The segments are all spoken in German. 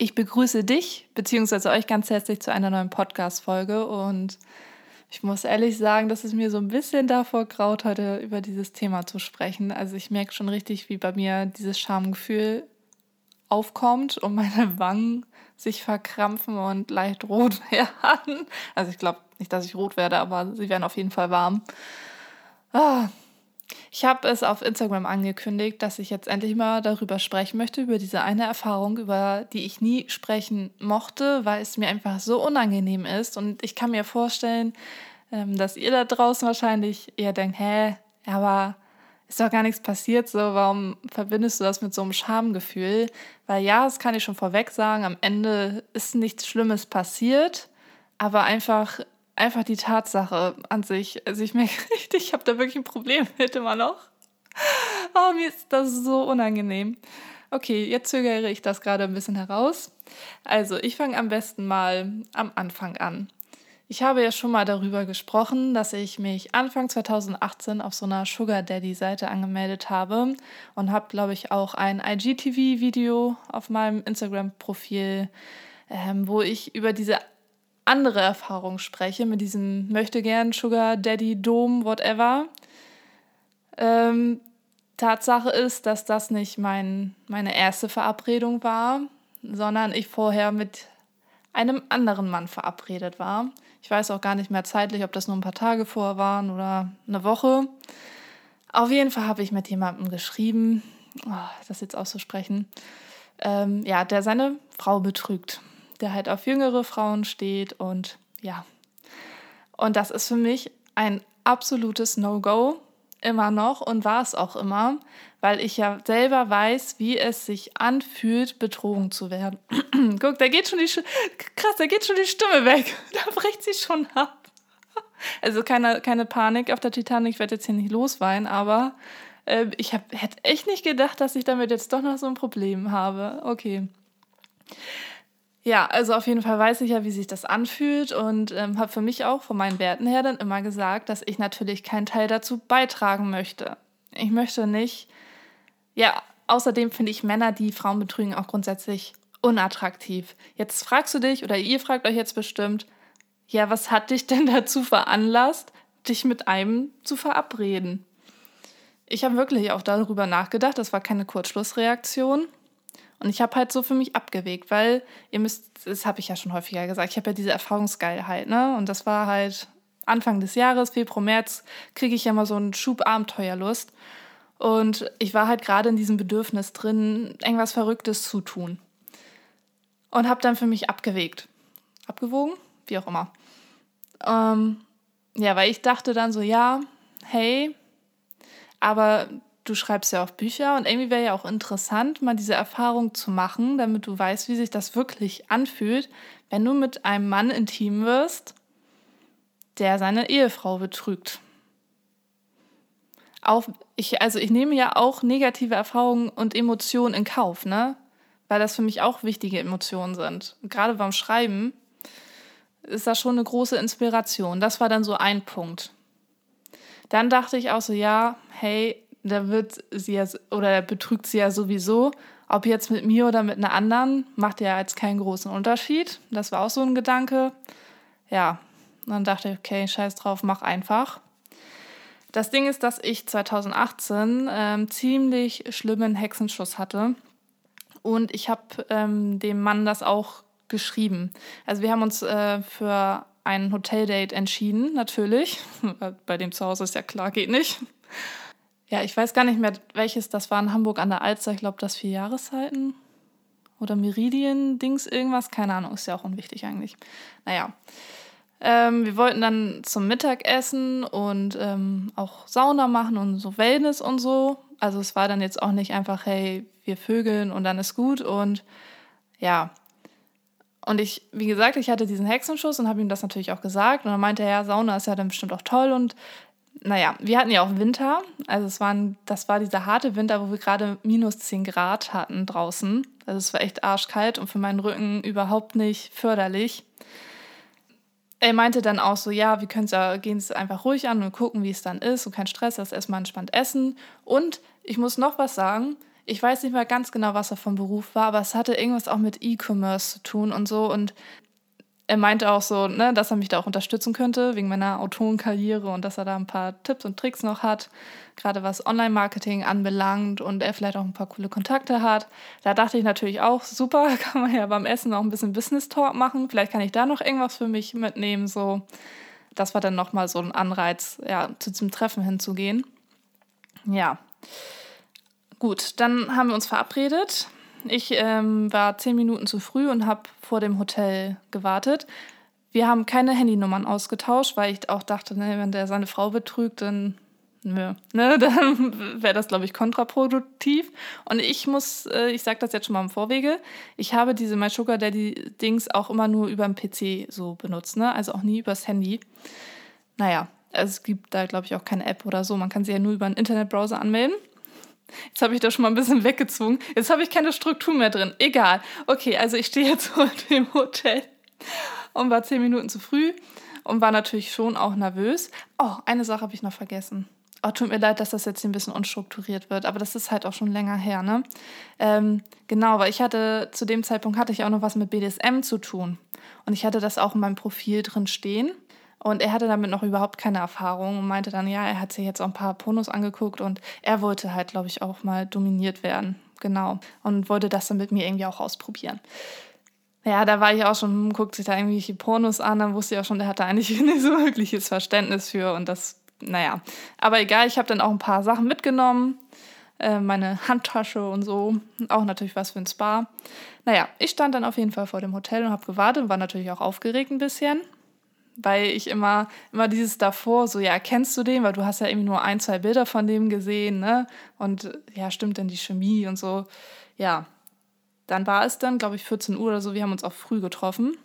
Ich begrüße dich bzw. euch ganz herzlich zu einer neuen Podcast-Folge und ich muss ehrlich sagen, dass es mir so ein bisschen davor graut, heute über dieses Thema zu sprechen. Also ich merke schon richtig, wie bei mir dieses Schamgefühl aufkommt und meine Wangen sich verkrampfen und leicht rot werden. Also ich glaube nicht, dass ich rot werde, aber sie werden auf jeden Fall warm. Ah, ich habe es auf Instagram angekündigt, dass ich jetzt endlich mal darüber sprechen möchte, über diese eine Erfahrung, über die ich nie sprechen mochte, weil es mir einfach so unangenehm ist. Und ich kann mir vorstellen, ähm, dass ihr da draußen wahrscheinlich eher denkt, hä, aber ist doch gar nichts passiert, so, warum verbindest du das mit so einem Schamgefühl? Weil ja, das kann ich schon vorweg sagen, am Ende ist nichts Schlimmes passiert, aber einfach einfach die Tatsache an sich. Also ich merke richtig, ich habe da wirklich ein Problem mit immer noch. Oh, mir ist das so unangenehm. Okay, jetzt zögere ich das gerade ein bisschen heraus. Also, ich fange am besten mal am Anfang an. Ich habe ja schon mal darüber gesprochen, dass ich mich Anfang 2018 auf so einer Sugar Daddy Seite angemeldet habe und habe, glaube ich, auch ein IGTV-Video auf meinem Instagram-Profil, ähm, wo ich über diese andere Erfahrung spreche, mit diesem möchte gern Sugar Daddy Dom, whatever. Ähm, Tatsache ist, dass das nicht mein, meine erste Verabredung war, sondern ich vorher mit einem anderen Mann verabredet war. Ich weiß auch gar nicht mehr zeitlich, ob das nur ein paar Tage vorher waren oder eine Woche. Auf jeden Fall habe ich mit jemandem geschrieben, oh, das jetzt auszusprechen, ähm, ja, der seine Frau betrügt der halt auf jüngere Frauen steht und ja. Und das ist für mich ein absolutes No-Go, immer noch und war es auch immer, weil ich ja selber weiß, wie es sich anfühlt, betrogen zu werden. Guck, da geht schon die krass, da geht schon die Stimme weg. Da bricht sie schon ab. Also keine, keine Panik auf der Titanic, ich werde jetzt hier nicht losweinen, aber äh, ich hätte echt nicht gedacht, dass ich damit jetzt doch noch so ein Problem habe. Okay. Ja, also auf jeden Fall weiß ich ja, wie sich das anfühlt und ähm, habe für mich auch von meinen Werten her dann immer gesagt, dass ich natürlich keinen Teil dazu beitragen möchte. Ich möchte nicht, ja, außerdem finde ich Männer, die Frauen betrügen, auch grundsätzlich unattraktiv. Jetzt fragst du dich oder ihr fragt euch jetzt bestimmt, ja, was hat dich denn dazu veranlasst, dich mit einem zu verabreden? Ich habe wirklich auch darüber nachgedacht, das war keine Kurzschlussreaktion. Und ich habe halt so für mich abgewegt, weil ihr müsst, das habe ich ja schon häufiger gesagt, ich habe ja diese Erfahrungsgeilheit, ne? Und das war halt Anfang des Jahres, Februar, März, kriege ich ja mal so einen Schub Abenteuerlust. Und ich war halt gerade in diesem Bedürfnis drin, irgendwas Verrücktes zu tun. Und habe dann für mich abgewegt. Abgewogen? Wie auch immer. Ähm, ja, weil ich dachte dann so, ja, hey, aber du schreibst ja auch Bücher und irgendwie wäre ja auch interessant, mal diese Erfahrung zu machen, damit du weißt, wie sich das wirklich anfühlt, wenn du mit einem Mann intim wirst, der seine Ehefrau betrügt. Auch ich, also ich nehme ja auch negative Erfahrungen und Emotionen in Kauf, ne? Weil das für mich auch wichtige Emotionen sind. Und gerade beim Schreiben ist das schon eine große Inspiration. Das war dann so ein Punkt. Dann dachte ich auch so, ja, hey, da wird sie ja, oder er betrügt sie ja sowieso. Ob jetzt mit mir oder mit einer anderen, macht ja jetzt keinen großen Unterschied. Das war auch so ein Gedanke. Ja, dann dachte ich, okay, scheiß drauf, mach einfach. Das Ding ist, dass ich 2018 ähm, ziemlich schlimmen Hexenschuss hatte. Und ich habe ähm, dem Mann das auch geschrieben. Also wir haben uns äh, für ein Hoteldate entschieden, natürlich. Bei dem zu Hause ist ja klar, geht nicht. Ja, ich weiß gar nicht mehr, welches das war in Hamburg an der Alster. Ich glaube, das vier Jahreszeiten oder Meridien-Dings, irgendwas. Keine Ahnung, ist ja auch unwichtig eigentlich. Naja. Ähm, wir wollten dann zum Mittagessen und ähm, auch Sauna machen und so Wellness und so. Also es war dann jetzt auch nicht einfach, hey, wir vögeln und dann ist gut. Und ja. Und ich, wie gesagt, ich hatte diesen Hexenschuss und habe ihm das natürlich auch gesagt. Und dann meinte er, ja, Sauna ist ja dann bestimmt auch toll und naja, wir hatten ja auch Winter. Also es waren, das war dieser harte Winter, wo wir gerade minus 10 Grad hatten draußen. Also es war echt arschkalt und für meinen Rücken überhaupt nicht förderlich. Er meinte dann auch so, ja, wir können ja, gehen es einfach ruhig an und gucken, wie es dann ist und kein Stress, das erstmal entspannt essen. Und ich muss noch was sagen, Ich weiß nicht mal ganz genau, was er vom Beruf war, aber es hatte irgendwas auch mit E-Commerce zu tun und so. Und er meinte auch so, ne, dass er mich da auch unterstützen könnte wegen meiner Autorenkarriere und dass er da ein paar Tipps und Tricks noch hat, gerade was Online-Marketing anbelangt und er vielleicht auch ein paar coole Kontakte hat. Da dachte ich natürlich auch, super, kann man ja beim Essen auch ein bisschen Business Talk machen. Vielleicht kann ich da noch irgendwas für mich mitnehmen. So, das war dann nochmal so ein Anreiz, ja, zu diesem Treffen hinzugehen. Ja. Gut, dann haben wir uns verabredet ich ähm, war zehn Minuten zu früh und habe vor dem Hotel gewartet. Wir haben keine Handynummern ausgetauscht, weil ich auch dachte, ne, wenn der seine Frau betrügt, dann, ne, dann wäre das, glaube ich, kontraproduktiv. Und ich muss, äh, ich sage das jetzt schon mal im Vorwege, ich habe diese My Sugar Daddy Dings auch immer nur über den PC so benutzt, ne? also auch nie übers Handy. Naja, es gibt da, glaube ich, auch keine App oder so. Man kann sich ja nur über einen Internetbrowser anmelden. Jetzt habe ich das schon mal ein bisschen weggezwungen. Jetzt habe ich keine Struktur mehr drin. Egal. Okay, also ich stehe jetzt vor dem Hotel und war zehn Minuten zu früh und war natürlich schon auch nervös. Oh, eine Sache habe ich noch vergessen. Oh, tut mir leid, dass das jetzt ein bisschen unstrukturiert wird, aber das ist halt auch schon länger her, ne? Ähm, genau, weil ich hatte, zu dem Zeitpunkt hatte ich auch noch was mit BDSM zu tun. Und ich hatte das auch in meinem Profil drin stehen. Und er hatte damit noch überhaupt keine Erfahrung und meinte dann, ja, er hat sich jetzt auch ein paar Pornos angeguckt und er wollte halt, glaube ich, auch mal dominiert werden. Genau. Und wollte das dann mit mir irgendwie auch ausprobieren. Ja, da war ich auch schon, hm, guckt sich da irgendwelche Pornos an, dann wusste ich auch schon, der hatte eigentlich nicht so wirkliches Verständnis für und das, naja. Aber egal, ich habe dann auch ein paar Sachen mitgenommen, äh, meine Handtasche und so, auch natürlich was für ein Spa. Naja, ich stand dann auf jeden Fall vor dem Hotel und habe gewartet und war natürlich auch aufgeregt ein bisschen weil ich immer, immer dieses davor, so, ja, kennst du den? Weil du hast ja irgendwie nur ein, zwei Bilder von dem gesehen, ne? Und ja, stimmt denn die Chemie und so. Ja, dann war es dann, glaube ich, 14 Uhr oder so. Wir haben uns auch früh getroffen.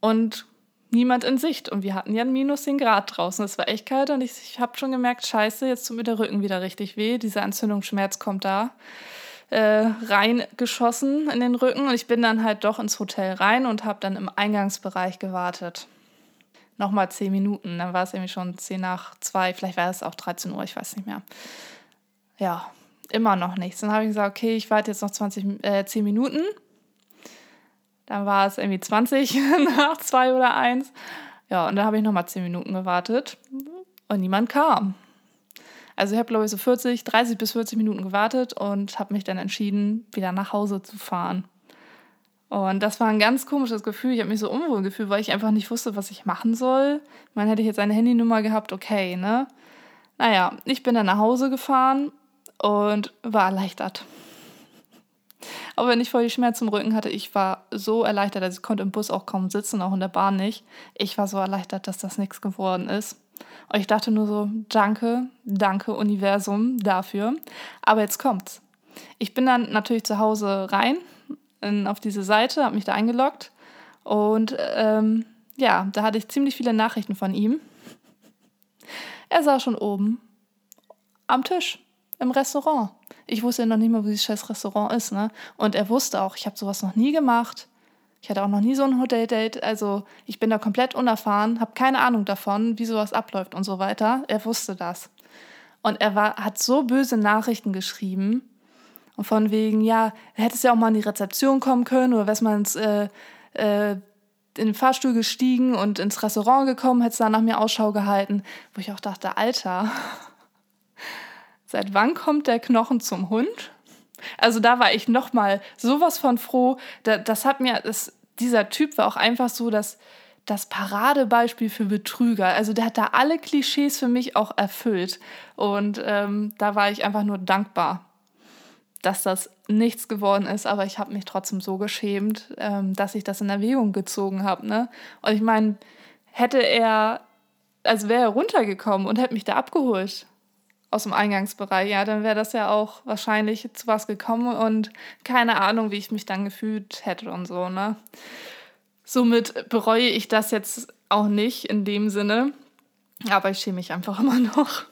Und niemand in Sicht. Und wir hatten ja minus 10 Grad draußen. Es war echt kalt und ich, ich habe schon gemerkt, scheiße, jetzt tut mir der Rücken wieder richtig weh. Dieser Entzündungsschmerz kommt da äh, reingeschossen in den Rücken und ich bin dann halt doch ins Hotel rein und habe dann im Eingangsbereich gewartet. Nochmal zehn Minuten, dann war es irgendwie schon zehn nach zwei, vielleicht war es auch 13 Uhr, ich weiß nicht mehr. Ja, immer noch nichts. Dann habe ich gesagt, okay, ich warte jetzt noch 20, äh, 10 Minuten. Dann war es irgendwie 20 nach zwei oder eins. Ja, und dann habe ich nochmal 10 Minuten gewartet und niemand kam. Also ich habe, glaube ich, so 40, 30 bis 40 Minuten gewartet und habe mich dann entschieden, wieder nach Hause zu fahren. Und das war ein ganz komisches Gefühl. Ich habe mich so unwohl gefühlt, weil ich einfach nicht wusste, was ich machen soll. Meine, hätte ich jetzt eine Handynummer gehabt, okay, ne? Naja, ich bin dann nach Hause gefahren und war erleichtert. Aber wenn ich voll die Schmerzen im Rücken hatte, ich war so erleichtert, also ich konnte im Bus auch kaum sitzen, auch in der Bahn nicht. Ich war so erleichtert, dass das nichts geworden ist. Und ich dachte nur so, danke, danke Universum dafür. Aber jetzt kommt's. Ich bin dann natürlich zu Hause rein in, auf diese Seite, habe mich da eingeloggt und ähm, ja, da hatte ich ziemlich viele Nachrichten von ihm. Er saß schon oben am Tisch im Restaurant. Ich wusste ja noch nicht mal, wo dieses scheiß Restaurant ist, ne? Und er wusste auch, ich habe sowas noch nie gemacht. Ich hatte auch noch nie so ein Hotel-Date. Also ich bin da komplett unerfahren, habe keine Ahnung davon, wie sowas abläuft und so weiter. Er wusste das. Und er war, hat so böse Nachrichten geschrieben. Und von wegen, ja, hättest ja auch mal in die Rezeption kommen können oder wärst mal ins, äh, äh, in den Fahrstuhl gestiegen und ins Restaurant gekommen, hättest da nach mir Ausschau gehalten. Wo ich auch dachte, Alter, seit wann kommt der Knochen zum Hund? Also da war ich noch mal sowas von froh. Da, das hat mir, das, dieser Typ war auch einfach so das, das Paradebeispiel für Betrüger. Also der hat da alle Klischees für mich auch erfüllt. Und ähm, da war ich einfach nur dankbar, dass das nichts geworden ist. Aber ich habe mich trotzdem so geschämt, ähm, dass ich das in Erwägung gezogen habe. Ne? Und ich meine, hätte er, also wäre er runtergekommen und hätte mich da abgeholt, aus dem Eingangsbereich, ja, dann wäre das ja auch wahrscheinlich zu was gekommen und keine Ahnung, wie ich mich dann gefühlt hätte und so, ne? Somit bereue ich das jetzt auch nicht in dem Sinne, aber ich schäme mich einfach immer noch.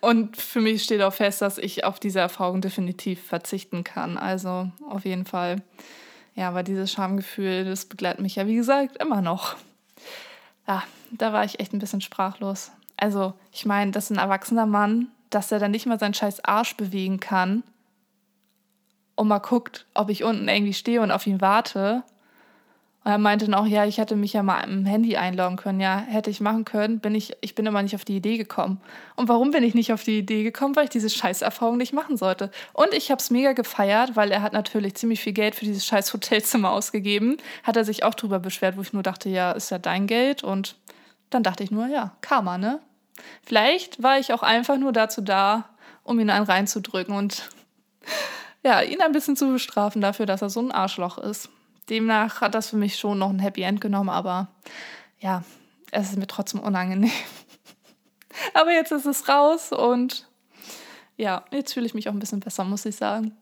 Und für mich steht auch fest, dass ich auf diese Erfahrung definitiv verzichten kann. Also auf jeden Fall. Ja, aber dieses Schamgefühl, das begleitet mich ja, wie gesagt, immer noch. Ja, da war ich echt ein bisschen sprachlos. Also, ich meine, das ist ein erwachsener Mann, dass er dann nicht mal seinen scheiß Arsch bewegen kann und mal guckt, ob ich unten irgendwie stehe und auf ihn warte. Und er meinte dann auch, ja, ich hätte mich ja mal im Handy einloggen können. Ja, hätte ich machen können, bin ich, ich bin immer nicht auf die Idee gekommen. Und warum bin ich nicht auf die Idee gekommen? Weil ich diese Scheißerfahrung nicht machen sollte. Und ich habe es mega gefeiert, weil er hat natürlich ziemlich viel Geld für dieses scheiß Hotelzimmer ausgegeben. Hat er sich auch drüber beschwert, wo ich nur dachte, ja, ist ja dein Geld. Und dann dachte ich nur, ja, Karma, ne? Vielleicht war ich auch einfach nur dazu da, um ihn einen reinzudrücken und ja, ihn ein bisschen zu bestrafen dafür, dass er so ein Arschloch ist. Demnach hat das für mich schon noch ein Happy End genommen, aber ja, es ist mir trotzdem unangenehm. aber jetzt ist es raus und ja, jetzt fühle ich mich auch ein bisschen besser, muss ich sagen.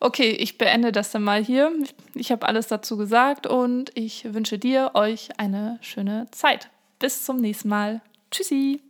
Okay, ich beende das dann mal hier. Ich habe alles dazu gesagt und ich wünsche dir, euch eine schöne Zeit. Bis zum nächsten Mal. Tschüssi.